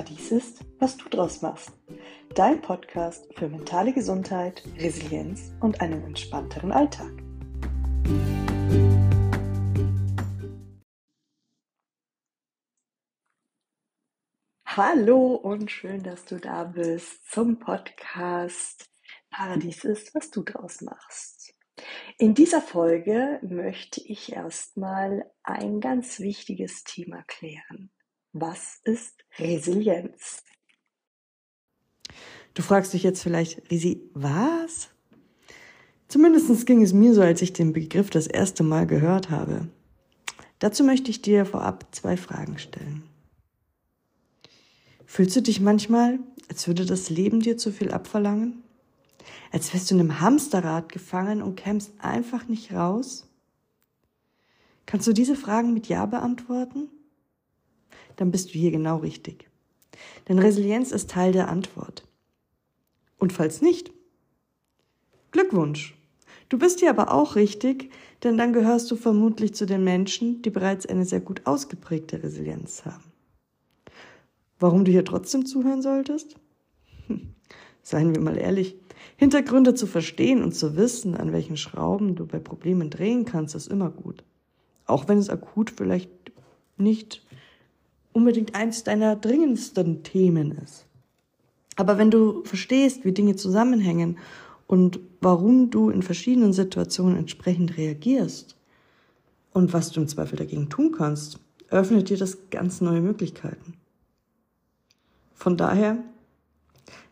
Paradies ist, was du draus machst. Dein Podcast für mentale Gesundheit, Resilienz und einen entspannteren Alltag. Hallo und schön, dass du da bist zum Podcast Paradies ist, was du draus machst. In dieser Folge möchte ich erstmal ein ganz wichtiges Thema klären. Was ist Resilienz? Du fragst dich jetzt vielleicht, Risi, was? Zumindest ging es mir so, als ich den Begriff das erste Mal gehört habe. Dazu möchte ich dir vorab zwei Fragen stellen. Fühlst du dich manchmal, als würde das Leben dir zu viel abverlangen? Als wärst du in einem Hamsterrad gefangen und kämst einfach nicht raus? Kannst du diese Fragen mit Ja beantworten? Dann bist du hier genau richtig. Denn Resilienz ist Teil der Antwort. Und falls nicht, Glückwunsch. Du bist hier aber auch richtig, denn dann gehörst du vermutlich zu den Menschen, die bereits eine sehr gut ausgeprägte Resilienz haben. Warum du hier trotzdem zuhören solltest? Hm, seien wir mal ehrlich, Hintergründe zu verstehen und zu wissen, an welchen Schrauben du bei Problemen drehen kannst, ist immer gut. Auch wenn es akut vielleicht nicht unbedingt eins deiner dringendsten Themen ist. Aber wenn du verstehst, wie Dinge zusammenhängen und warum du in verschiedenen Situationen entsprechend reagierst und was du im Zweifel dagegen tun kannst, öffnet dir das ganz neue Möglichkeiten. Von daher,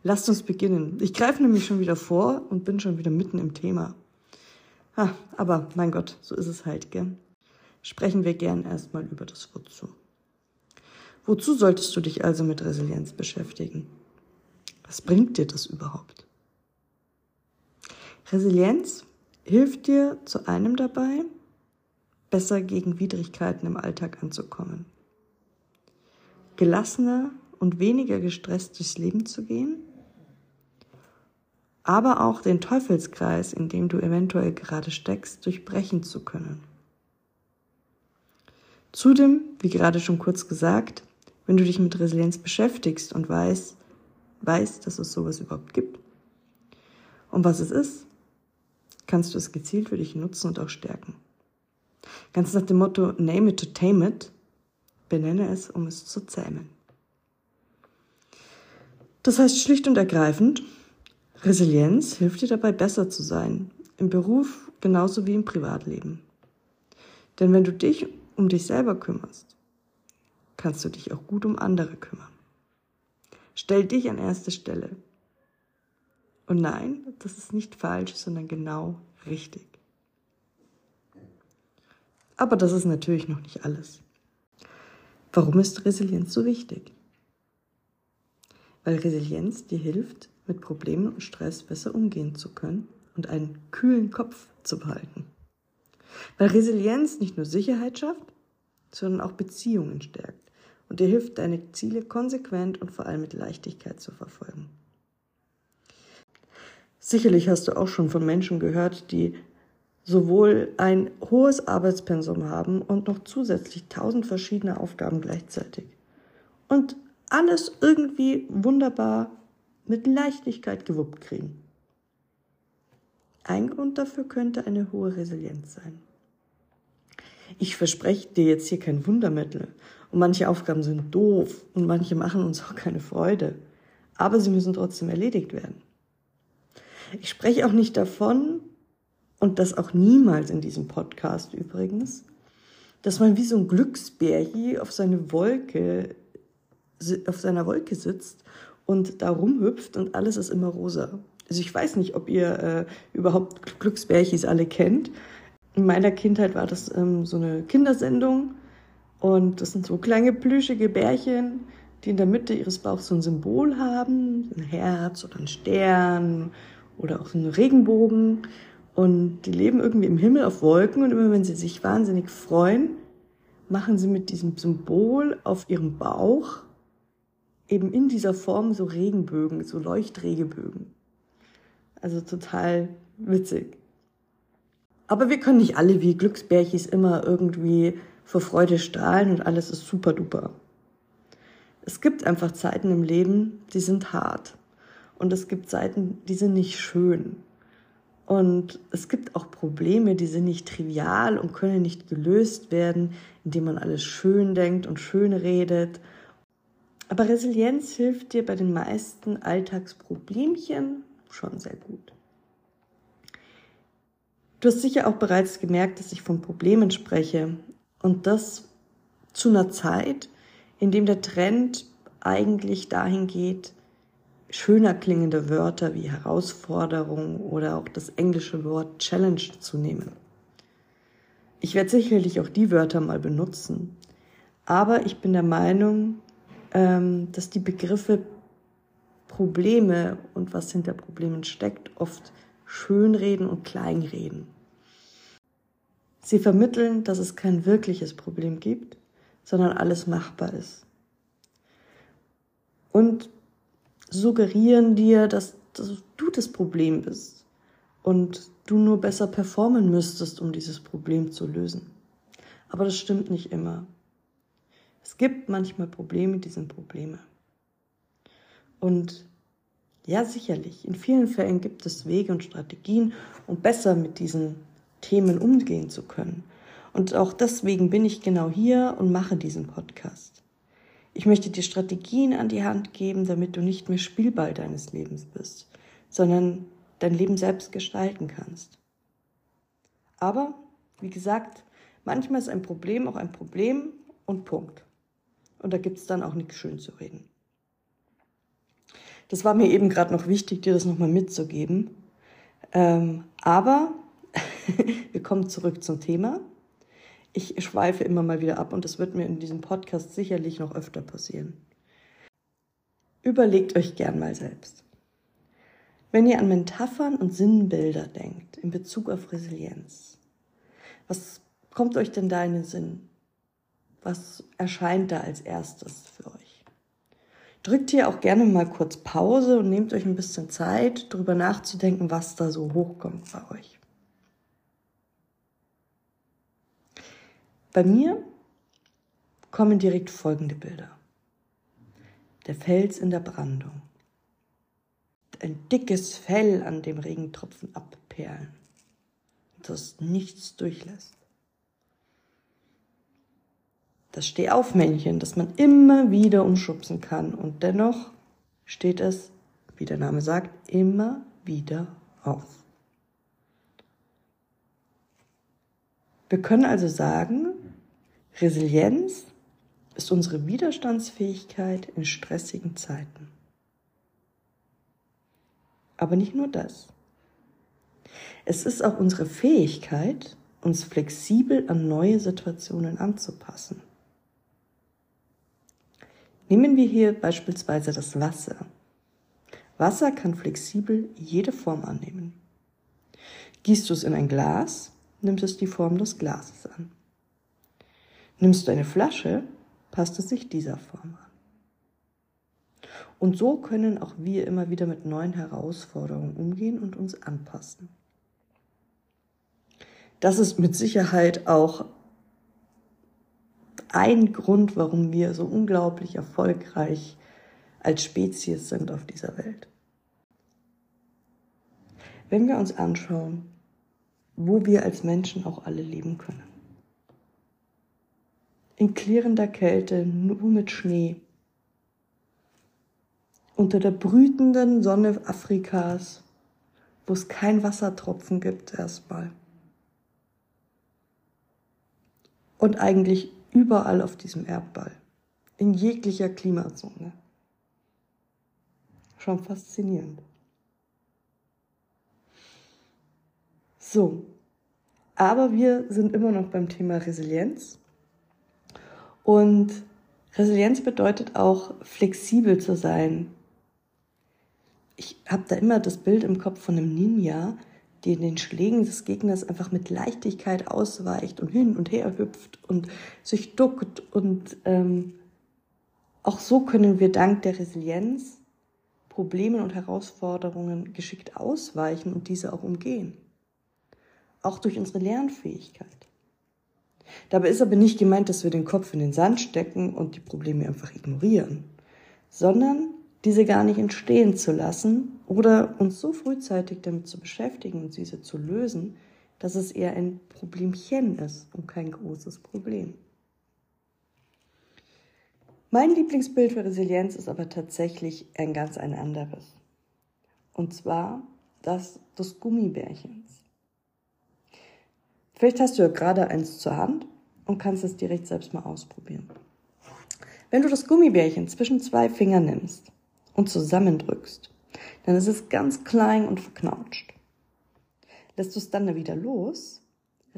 lasst uns beginnen. Ich greife nämlich schon wieder vor und bin schon wieder mitten im Thema. Ah, aber mein Gott, so ist es halt, gell? Sprechen wir gern erstmal über das Wozu. Wozu solltest du dich also mit Resilienz beschäftigen? Was bringt dir das überhaupt? Resilienz hilft dir zu einem dabei, besser gegen Widrigkeiten im Alltag anzukommen, gelassener und weniger gestresst durchs Leben zu gehen, aber auch den Teufelskreis, in dem du eventuell gerade steckst, durchbrechen zu können. Zudem, wie gerade schon kurz gesagt, wenn du dich mit Resilienz beschäftigst und weißt, weißt, dass es sowas überhaupt gibt und was es ist, kannst du es gezielt für dich nutzen und auch stärken. Ganz nach dem Motto Name it to tame it, benenne es, um es zu zähmen. Das heißt schlicht und ergreifend, Resilienz hilft dir dabei, besser zu sein, im Beruf genauso wie im Privatleben. Denn wenn du dich um dich selber kümmerst, kannst du dich auch gut um andere kümmern. Stell dich an erste Stelle. Und nein, das ist nicht falsch, sondern genau richtig. Aber das ist natürlich noch nicht alles. Warum ist Resilienz so wichtig? Weil Resilienz dir hilft, mit Problemen und Stress besser umgehen zu können und einen kühlen Kopf zu behalten. Weil Resilienz nicht nur Sicherheit schafft, sondern auch Beziehungen stärkt und dir hilft, deine Ziele konsequent und vor allem mit Leichtigkeit zu verfolgen. Sicherlich hast du auch schon von Menschen gehört, die sowohl ein hohes Arbeitspensum haben und noch zusätzlich tausend verschiedene Aufgaben gleichzeitig. Und alles irgendwie wunderbar mit Leichtigkeit gewuppt kriegen. Ein Grund dafür könnte eine hohe Resilienz sein. Ich verspreche dir jetzt hier kein Wundermittel und manche Aufgaben sind doof und manche machen uns auch keine Freude. Aber sie müssen trotzdem erledigt werden. Ich spreche auch nicht davon, und das auch niemals in diesem Podcast übrigens, dass man wie so ein Glücksbärchen auf seine Wolke, auf seiner Wolke sitzt und da rumhüpft und alles ist immer rosa. Also ich weiß nicht, ob ihr äh, überhaupt Glücksbärchis alle kennt. In meiner Kindheit war das ähm, so eine Kindersendung und das sind so kleine plüschige Bärchen, die in der Mitte ihres Bauchs so ein Symbol haben, ein Herz oder ein Stern oder auch so einen Regenbogen. Und die leben irgendwie im Himmel auf Wolken und immer wenn sie sich wahnsinnig freuen, machen sie mit diesem Symbol auf ihrem Bauch eben in dieser Form so Regenbögen, so Leuchtregebögen. Also total witzig. Aber wir können nicht alle wie Glücksbärchis immer irgendwie vor Freude strahlen und alles ist super duper. Es gibt einfach Zeiten im Leben, die sind hart. Und es gibt Zeiten, die sind nicht schön. Und es gibt auch Probleme, die sind nicht trivial und können nicht gelöst werden, indem man alles schön denkt und schön redet. Aber Resilienz hilft dir bei den meisten Alltagsproblemchen schon sehr gut. Du hast sicher auch bereits gemerkt, dass ich von Problemen spreche und das zu einer Zeit, in dem der Trend eigentlich dahin geht, schöner klingende Wörter wie Herausforderung oder auch das englische Wort Challenge zu nehmen. Ich werde sicherlich auch die Wörter mal benutzen, aber ich bin der Meinung, ähm, dass die Begriffe Probleme und was hinter Problemen steckt, oft schönreden und kleinreden. Sie vermitteln, dass es kein wirkliches Problem gibt, sondern alles machbar ist. Und suggerieren dir, dass, dass du das Problem bist und du nur besser performen müsstest, um dieses Problem zu lösen. Aber das stimmt nicht immer. Es gibt manchmal Probleme, die sind Probleme. Und ja, sicherlich, in vielen Fällen gibt es Wege und Strategien, um besser mit diesen Themen umgehen zu können. Und auch deswegen bin ich genau hier und mache diesen Podcast. Ich möchte dir Strategien an die Hand geben, damit du nicht mehr Spielball deines Lebens bist, sondern dein Leben selbst gestalten kannst. Aber, wie gesagt, manchmal ist ein Problem auch ein Problem und Punkt. Und da gibt es dann auch nichts schön zu reden. Das war mir eben gerade noch wichtig, dir das nochmal mitzugeben. Ähm, aber wir kommen zurück zum Thema ich schweife immer mal wieder ab und das wird mir in diesem Podcast sicherlich noch öfter passieren. Überlegt euch gern mal selbst. Wenn ihr an Metaphern und Sinnbilder denkt in Bezug auf Resilienz, was kommt euch denn da in den Sinn? Was erscheint da als erstes für euch? Drückt hier auch gerne mal kurz Pause und nehmt euch ein bisschen Zeit, darüber nachzudenken, was da so hochkommt bei euch. Bei mir kommen direkt folgende Bilder. Der Fels in der Brandung. Ein dickes Fell an dem Regentropfen abperlen, das nichts durchlässt. Das Stehaufmännchen, das man immer wieder umschubsen kann und dennoch steht es, wie der Name sagt, immer wieder auf. Wir können also sagen, Resilienz ist unsere Widerstandsfähigkeit in stressigen Zeiten. Aber nicht nur das. Es ist auch unsere Fähigkeit, uns flexibel an neue Situationen anzupassen. Nehmen wir hier beispielsweise das Wasser. Wasser kann flexibel jede Form annehmen. Gießt du es in ein Glas, nimmt es die Form des Glases an. Nimmst du eine Flasche, passt es sich dieser Form an. Und so können auch wir immer wieder mit neuen Herausforderungen umgehen und uns anpassen. Das ist mit Sicherheit auch ein Grund, warum wir so unglaublich erfolgreich als Spezies sind auf dieser Welt. Wenn wir uns anschauen, wo wir als Menschen auch alle leben können in klirrender Kälte, nur mit Schnee. Unter der brütenden Sonne Afrikas, wo es kein Wassertropfen gibt erstmal. Und eigentlich überall auf diesem Erdball, in jeglicher Klimazone. Schon faszinierend. So, aber wir sind immer noch beim Thema Resilienz und Resilienz bedeutet auch, flexibel zu sein. Ich habe da immer das Bild im Kopf von einem Ninja, der den Schlägen des Gegners einfach mit Leichtigkeit ausweicht und hin und her hüpft und sich duckt. Und ähm, auch so können wir dank der Resilienz Problemen und Herausforderungen geschickt ausweichen und diese auch umgehen. Auch durch unsere Lernfähigkeit. Dabei ist aber nicht gemeint, dass wir den Kopf in den Sand stecken und die Probleme einfach ignorieren. sondern diese gar nicht entstehen zu lassen oder uns so frühzeitig damit zu beschäftigen und diese zu lösen, dass es eher ein Problemchen ist und kein großes Problem. Mein Lieblingsbild für Resilienz ist aber tatsächlich ein ganz ein anderes. Und zwar das des Gummibärchens. Vielleicht hast du ja gerade eins zur Hand und kannst es direkt selbst mal ausprobieren. Wenn du das Gummibärchen zwischen zwei Fingern nimmst und zusammendrückst, dann ist es ganz klein und verknautscht. Lässt du es dann wieder los,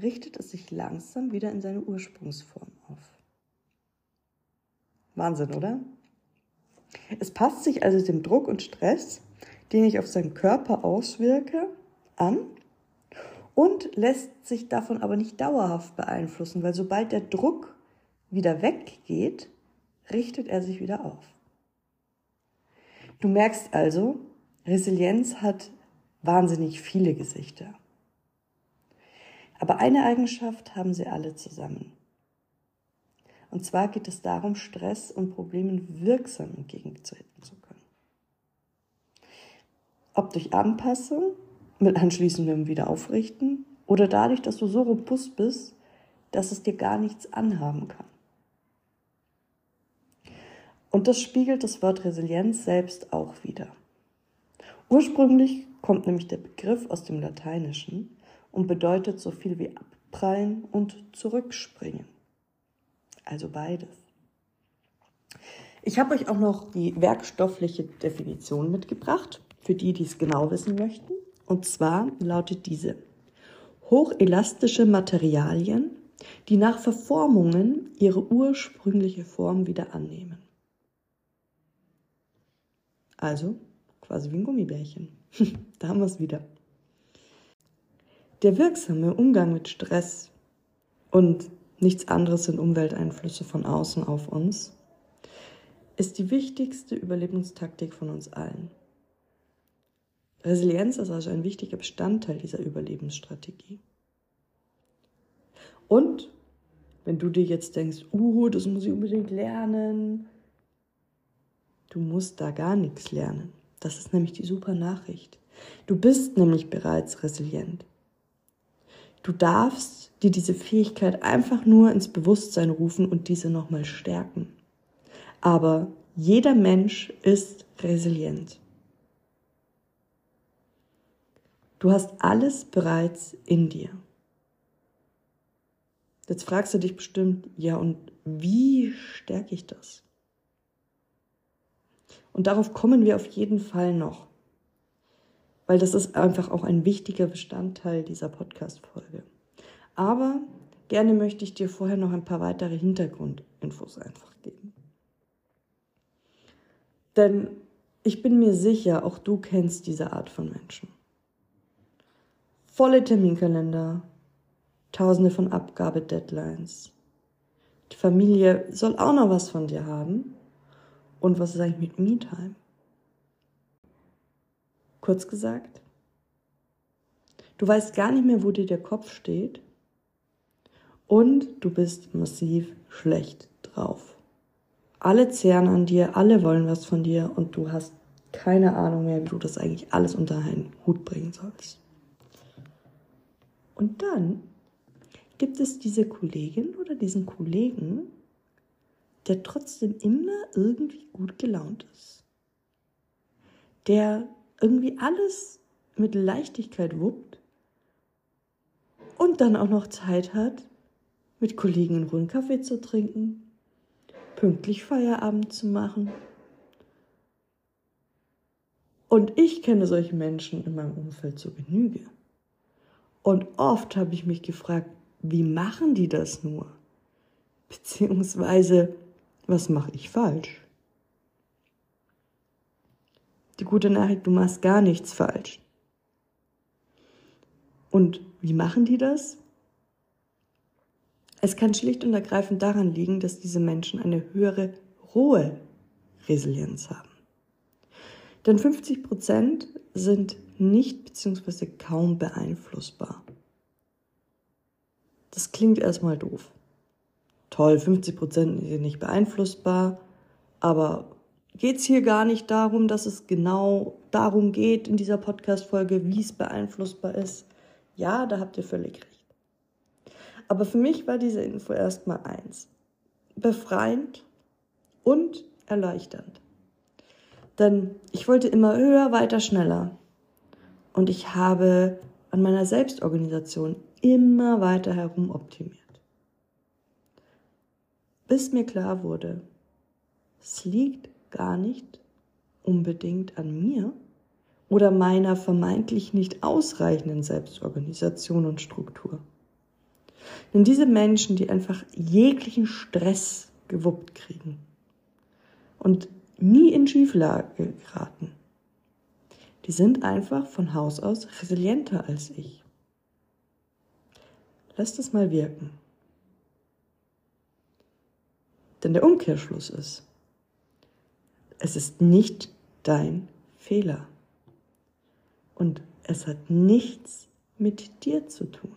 richtet es sich langsam wieder in seine Ursprungsform auf. Wahnsinn, oder? Es passt sich also dem Druck und Stress, den ich auf seinen Körper auswirke, an und lässt sich davon aber nicht dauerhaft beeinflussen, weil sobald der Druck wieder weggeht, richtet er sich wieder auf. Du merkst also, Resilienz hat wahnsinnig viele Gesichter. Aber eine Eigenschaft haben sie alle zusammen. Und zwar geht es darum, Stress und Problemen wirksam entgegenzutreten zu können. Ob durch Anpassung mit anschließendem Wiederaufrichten oder dadurch, dass du so robust bist, dass es dir gar nichts anhaben kann. Und das spiegelt das Wort Resilienz selbst auch wieder. Ursprünglich kommt nämlich der Begriff aus dem Lateinischen und bedeutet so viel wie abprallen und zurückspringen. Also beides. Ich habe euch auch noch die werkstoffliche Definition mitgebracht, für die, die es genau wissen möchten. Und zwar lautet diese. Hochelastische Materialien, die nach Verformungen ihre ursprüngliche Form wieder annehmen. Also quasi wie ein Gummibärchen. da haben wir es wieder. Der wirksame Umgang mit Stress und nichts anderes sind Umwelteinflüsse von außen auf uns, ist die wichtigste Überlebenstaktik von uns allen. Resilienz ist also ein wichtiger Bestandteil dieser Überlebensstrategie. Und wenn du dir jetzt denkst, uh, das muss ich unbedingt lernen, du musst da gar nichts lernen. Das ist nämlich die super Nachricht. Du bist nämlich bereits resilient. Du darfst dir diese Fähigkeit einfach nur ins Bewusstsein rufen und diese nochmal stärken. Aber jeder Mensch ist resilient. Du hast alles bereits in dir. Jetzt fragst du dich bestimmt, ja, und wie stärke ich das? Und darauf kommen wir auf jeden Fall noch, weil das ist einfach auch ein wichtiger Bestandteil dieser Podcast-Folge. Aber gerne möchte ich dir vorher noch ein paar weitere Hintergrundinfos einfach geben. Denn ich bin mir sicher, auch du kennst diese Art von Menschen volle Terminkalender, tausende von Abgabedeadlines. Die Familie soll auch noch was von dir haben. Und was ist eigentlich mit Me-Time? Kurz gesagt, du weißt gar nicht mehr, wo dir der Kopf steht und du bist massiv schlecht drauf. Alle zehren an dir, alle wollen was von dir und du hast keine Ahnung mehr, wie du das eigentlich alles unter einen Hut bringen sollst. Und dann gibt es diese Kollegin oder diesen Kollegen, der trotzdem immer irgendwie gut gelaunt ist. Der irgendwie alles mit Leichtigkeit wuppt und dann auch noch Zeit hat, mit Kollegen einen Kaffee zu trinken, pünktlich Feierabend zu machen. Und ich kenne solche Menschen in meinem Umfeld zur Genüge. Und oft habe ich mich gefragt, wie machen die das nur? Beziehungsweise, was mache ich falsch? Die gute Nachricht, du machst gar nichts falsch. Und wie machen die das? Es kann schlicht und ergreifend daran liegen, dass diese Menschen eine höhere rohe Resilienz haben. Denn 50 Prozent sind nicht bzw. kaum beeinflussbar. Das klingt erstmal doof. Toll, 50 Prozent sind nicht beeinflussbar, aber geht es hier gar nicht darum, dass es genau darum geht in dieser Podcast-Folge, wie es beeinflussbar ist. Ja, da habt ihr völlig recht. Aber für mich war diese Info erstmal eins. Befreiend und erleichternd. Denn ich wollte immer höher, weiter, schneller. Und ich habe an meiner Selbstorganisation immer weiter herum optimiert. Bis mir klar wurde, es liegt gar nicht unbedingt an mir oder meiner vermeintlich nicht ausreichenden Selbstorganisation und Struktur. Denn diese Menschen, die einfach jeglichen Stress gewuppt kriegen und nie in Schieflage geraten, die sind einfach von Haus aus resilienter als ich. Lass das mal wirken. Denn der Umkehrschluss ist, es ist nicht dein Fehler. Und es hat nichts mit dir zu tun.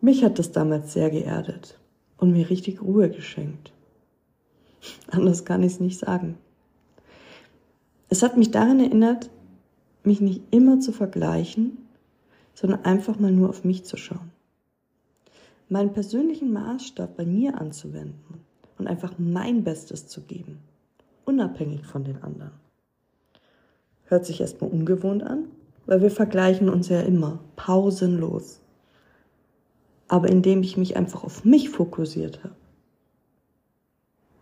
Mich hat das damals sehr geerdet und mir richtig Ruhe geschenkt. Anders kann ich es nicht sagen. Es hat mich daran erinnert, mich nicht immer zu vergleichen, sondern einfach mal nur auf mich zu schauen. Meinen persönlichen Maßstab bei mir anzuwenden und einfach mein Bestes zu geben, unabhängig von den anderen. Hört sich erstmal ungewohnt an, weil wir vergleichen uns ja immer pausenlos aber indem ich mich einfach auf mich fokussiert habe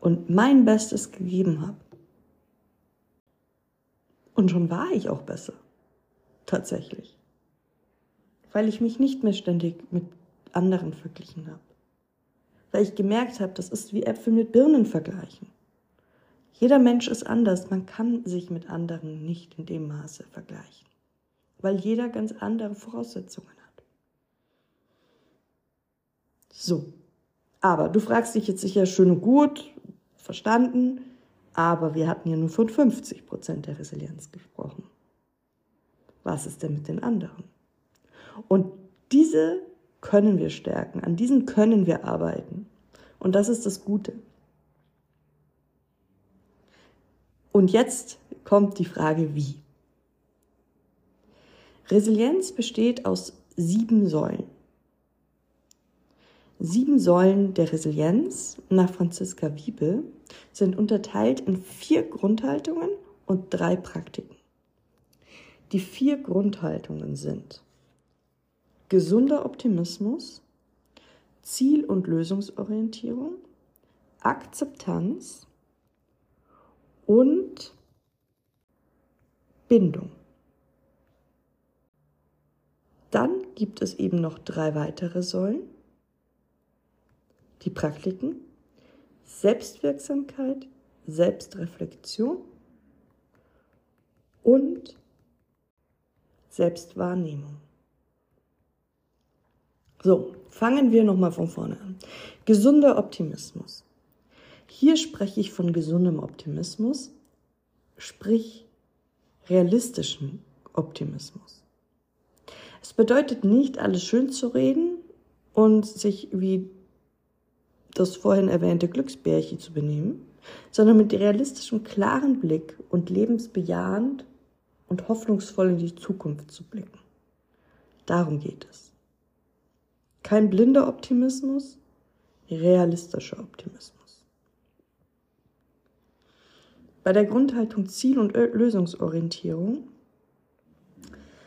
und mein Bestes gegeben habe. Und schon war ich auch besser. Tatsächlich. Weil ich mich nicht mehr ständig mit anderen verglichen habe. Weil ich gemerkt habe, das ist wie Äpfel mit Birnen vergleichen. Jeder Mensch ist anders. Man kann sich mit anderen nicht in dem Maße vergleichen. Weil jeder ganz andere Voraussetzungen hat. So. Aber du fragst dich jetzt sicher schön und gut, verstanden, aber wir hatten ja nur von 50 Prozent der Resilienz gesprochen. Was ist denn mit den anderen? Und diese können wir stärken, an diesen können wir arbeiten. Und das ist das Gute. Und jetzt kommt die Frage, wie. Resilienz besteht aus sieben Säulen. Sieben Säulen der Resilienz nach Franziska Wiebe sind unterteilt in vier Grundhaltungen und drei Praktiken. Die vier Grundhaltungen sind gesunder Optimismus, Ziel- und Lösungsorientierung, Akzeptanz und Bindung. Dann gibt es eben noch drei weitere Säulen die Praktiken Selbstwirksamkeit, Selbstreflexion und Selbstwahrnehmung. So, fangen wir nochmal von vorne an. Gesunder Optimismus. Hier spreche ich von gesundem Optimismus, sprich realistischem Optimismus. Es bedeutet nicht, alles schön zu reden und sich wie das vorhin erwähnte Glücksbärchen zu benehmen, sondern mit realistischem, klaren Blick und lebensbejahend und hoffnungsvoll in die Zukunft zu blicken. Darum geht es. Kein blinder Optimismus, realistischer Optimismus. Bei der Grundhaltung Ziel- und Lösungsorientierung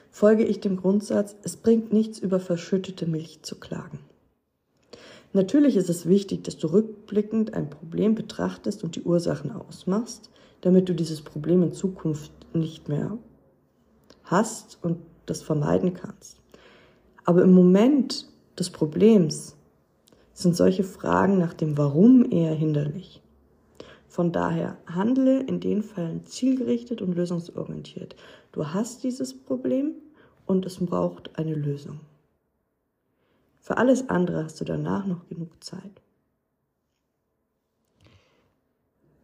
folge ich dem Grundsatz, es bringt nichts über verschüttete Milch zu klagen. Natürlich ist es wichtig, dass du rückblickend ein Problem betrachtest und die Ursachen ausmachst, damit du dieses Problem in Zukunft nicht mehr hast und das vermeiden kannst. Aber im Moment des Problems sind solche Fragen nach dem Warum eher hinderlich. Von daher handle in den Fällen zielgerichtet und lösungsorientiert. Du hast dieses Problem und es braucht eine Lösung. Für alles andere hast du danach noch genug Zeit.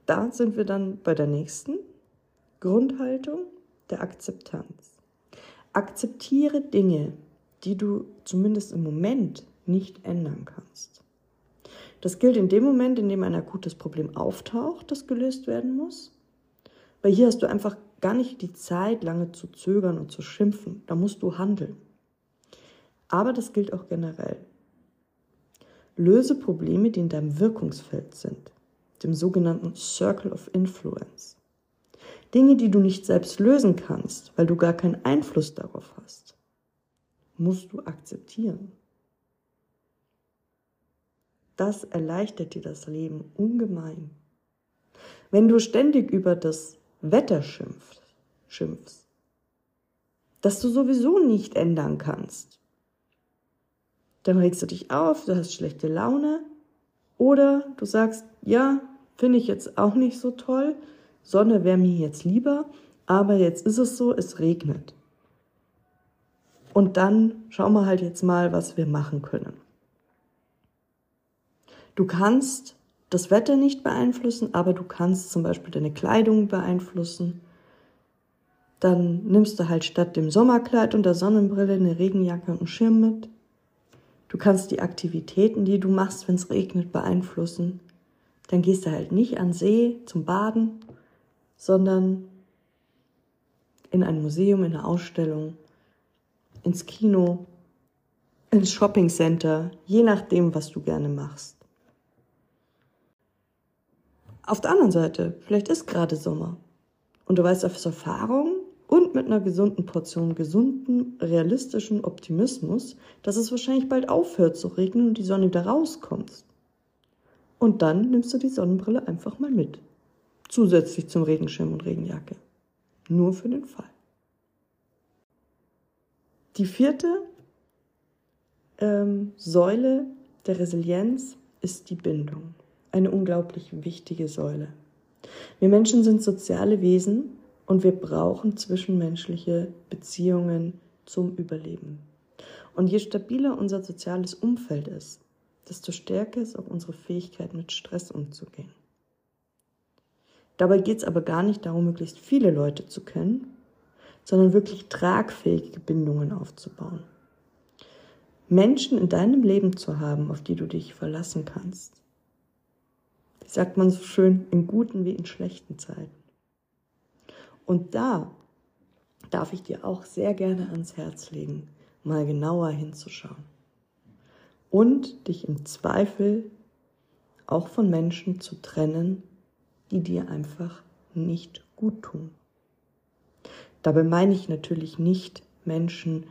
Da sind wir dann bei der nächsten Grundhaltung der Akzeptanz. Akzeptiere Dinge, die du zumindest im Moment nicht ändern kannst. Das gilt in dem Moment, in dem ein akutes Problem auftaucht, das gelöst werden muss. Weil hier hast du einfach gar nicht die Zeit, lange zu zögern und zu schimpfen. Da musst du handeln. Aber das gilt auch generell. Löse Probleme, die in deinem Wirkungsfeld sind, dem sogenannten Circle of Influence. Dinge, die du nicht selbst lösen kannst, weil du gar keinen Einfluss darauf hast, musst du akzeptieren. Das erleichtert dir das Leben ungemein. Wenn du ständig über das Wetter schimpfst, schimpfst, das du sowieso nicht ändern kannst, dann regst du dich auf, du hast schlechte Laune oder du sagst, ja, finde ich jetzt auch nicht so toll, Sonne wäre mir jetzt lieber, aber jetzt ist es so, es regnet. Und dann schauen wir halt jetzt mal, was wir machen können. Du kannst das Wetter nicht beeinflussen, aber du kannst zum Beispiel deine Kleidung beeinflussen. Dann nimmst du halt statt dem Sommerkleid und der Sonnenbrille eine Regenjacke und einen Schirm mit. Du kannst die Aktivitäten, die du machst, wenn es regnet, beeinflussen. Dann gehst du halt nicht an See zum Baden, sondern in ein Museum, in eine Ausstellung, ins Kino, ins Shoppingcenter, je nachdem, was du gerne machst. Auf der anderen Seite, vielleicht ist gerade Sommer und du weißt aus Erfahrung, und mit einer gesunden Portion gesunden, realistischen Optimismus, dass es wahrscheinlich bald aufhört zu regnen und die Sonne wieder rauskommt. Und dann nimmst du die Sonnenbrille einfach mal mit. Zusätzlich zum Regenschirm und Regenjacke. Nur für den Fall. Die vierte ähm, Säule der Resilienz ist die Bindung. Eine unglaublich wichtige Säule. Wir Menschen sind soziale Wesen und wir brauchen zwischenmenschliche Beziehungen zum Überleben. Und je stabiler unser soziales Umfeld ist, desto stärker ist auch unsere Fähigkeit, mit Stress umzugehen. Dabei geht es aber gar nicht darum, möglichst viele Leute zu kennen, sondern wirklich tragfähige Bindungen aufzubauen. Menschen in deinem Leben zu haben, auf die du dich verlassen kannst. Wie sagt man so schön, in guten wie in schlechten Zeiten. Und da darf ich dir auch sehr gerne ans Herz legen, mal genauer hinzuschauen. Und dich im Zweifel auch von Menschen zu trennen, die dir einfach nicht gut tun. Dabei meine ich natürlich nicht Menschen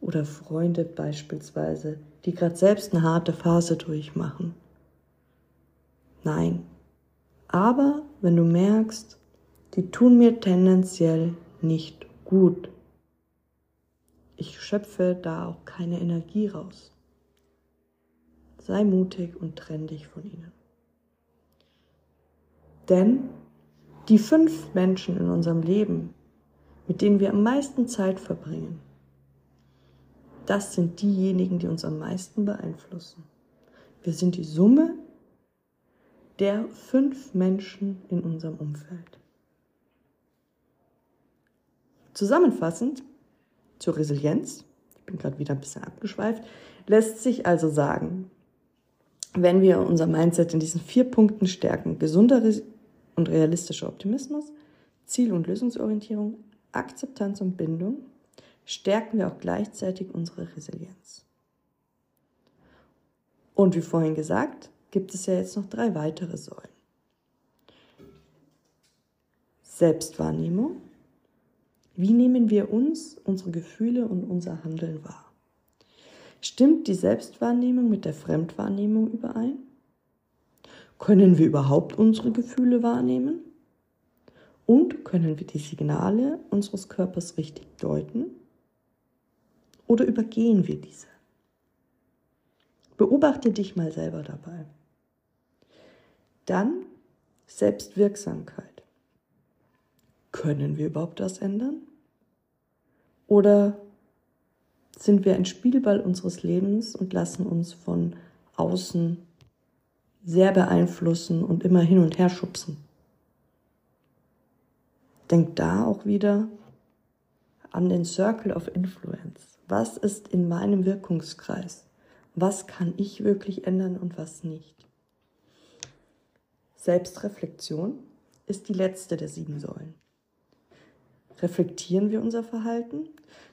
oder Freunde beispielsweise, die gerade selbst eine harte Phase durchmachen. Nein. Aber wenn du merkst, die tun mir tendenziell nicht gut. Ich schöpfe da auch keine Energie raus. Sei mutig und trenn dich von ihnen. Denn die fünf Menschen in unserem Leben, mit denen wir am meisten Zeit verbringen, das sind diejenigen, die uns am meisten beeinflussen. Wir sind die Summe der fünf Menschen in unserem Umfeld. Zusammenfassend zur Resilienz, ich bin gerade wieder ein bisschen abgeschweift, lässt sich also sagen, wenn wir unser Mindset in diesen vier Punkten stärken, gesunder und realistischer Optimismus, Ziel- und Lösungsorientierung, Akzeptanz und Bindung, stärken wir auch gleichzeitig unsere Resilienz. Und wie vorhin gesagt, gibt es ja jetzt noch drei weitere Säulen. Selbstwahrnehmung, wie nehmen wir uns, unsere Gefühle und unser Handeln wahr? Stimmt die Selbstwahrnehmung mit der Fremdwahrnehmung überein? Können wir überhaupt unsere Gefühle wahrnehmen? Und können wir die Signale unseres Körpers richtig deuten? Oder übergehen wir diese? Beobachte dich mal selber dabei. Dann Selbstwirksamkeit. Können wir überhaupt das ändern? Oder sind wir ein Spielball unseres Lebens und lassen uns von außen sehr beeinflussen und immer hin und her schubsen? Denk da auch wieder an den Circle of Influence. Was ist in meinem Wirkungskreis? Was kann ich wirklich ändern und was nicht? Selbstreflexion ist die letzte der sieben Säulen. Reflektieren wir unser Verhalten?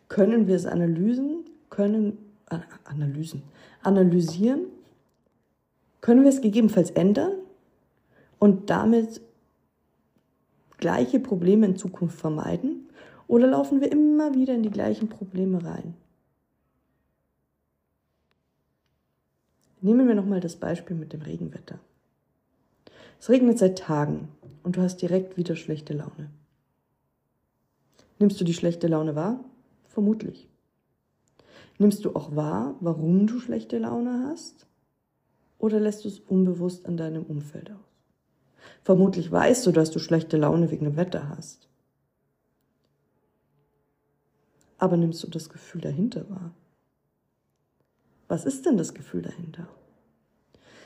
Können wir es analysen? Können äh, Analysen analysieren? Können wir es gegebenenfalls ändern und damit gleiche Probleme in Zukunft vermeiden? Oder laufen wir immer wieder in die gleichen Probleme rein? Nehmen wir nochmal das Beispiel mit dem Regenwetter. Es regnet seit Tagen und du hast direkt wieder schlechte Laune. Nimmst du die schlechte Laune wahr? Vermutlich. Nimmst du auch wahr, warum du schlechte Laune hast? Oder lässt du es unbewusst an deinem Umfeld aus? Vermutlich weißt du, dass du schlechte Laune wegen dem Wetter hast. Aber nimmst du das Gefühl dahinter wahr? Was ist denn das Gefühl dahinter?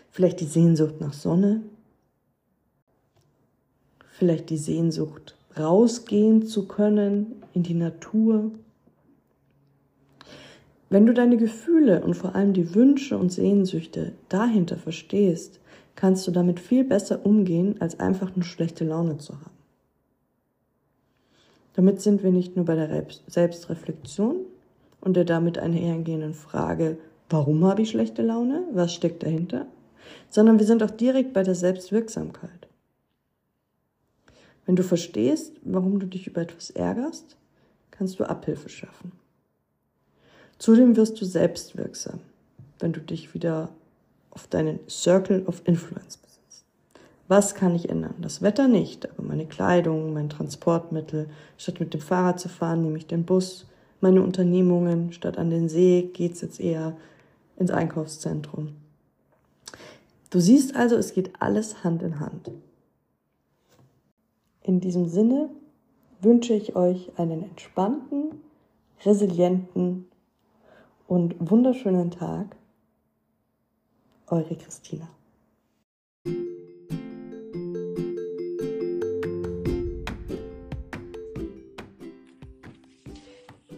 Vielleicht die Sehnsucht nach Sonne? Vielleicht die Sehnsucht, rausgehen zu können in die Natur? Wenn du deine Gefühle und vor allem die Wünsche und Sehnsüchte dahinter verstehst, kannst du damit viel besser umgehen, als einfach nur schlechte Laune zu haben. Damit sind wir nicht nur bei der Selbstreflexion und der damit einhergehenden Frage, warum habe ich schlechte Laune, was steckt dahinter, sondern wir sind auch direkt bei der Selbstwirksamkeit. Wenn du verstehst, warum du dich über etwas ärgerst, kannst du Abhilfe schaffen. Zudem wirst du selbstwirksam, wenn du dich wieder auf deinen Circle of Influence besitzt. Was kann ich ändern? Das Wetter nicht, aber meine Kleidung, mein Transportmittel. Statt mit dem Fahrrad zu fahren, nehme ich den Bus. Meine Unternehmungen, statt an den See geht's jetzt eher ins Einkaufszentrum. Du siehst also, es geht alles Hand in Hand. In diesem Sinne wünsche ich euch einen entspannten, resilienten und wunderschönen Tag. Eure Christina.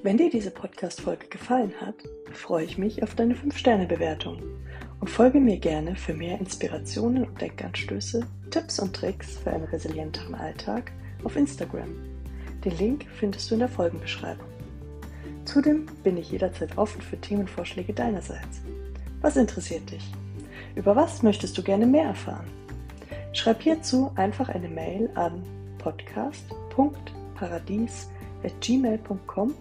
Wenn dir diese Podcast-Folge gefallen hat, freue ich mich auf deine 5-Sterne-Bewertung und folge mir gerne für mehr Inspirationen und Denkanstöße, Tipps und Tricks für einen resilienteren Alltag auf Instagram. Den Link findest du in der Folgenbeschreibung. Zudem bin ich jederzeit offen für Themenvorschläge deinerseits. Was interessiert dich? Über was möchtest du gerne mehr erfahren? Schreib hierzu einfach eine Mail an podcast.paradies.gmail.com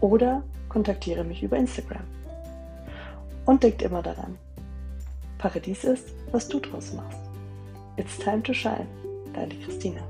oder kontaktiere mich über Instagram. Und denkt immer daran, Paradies ist, was du draus machst. It's time to shine. Deine Christina.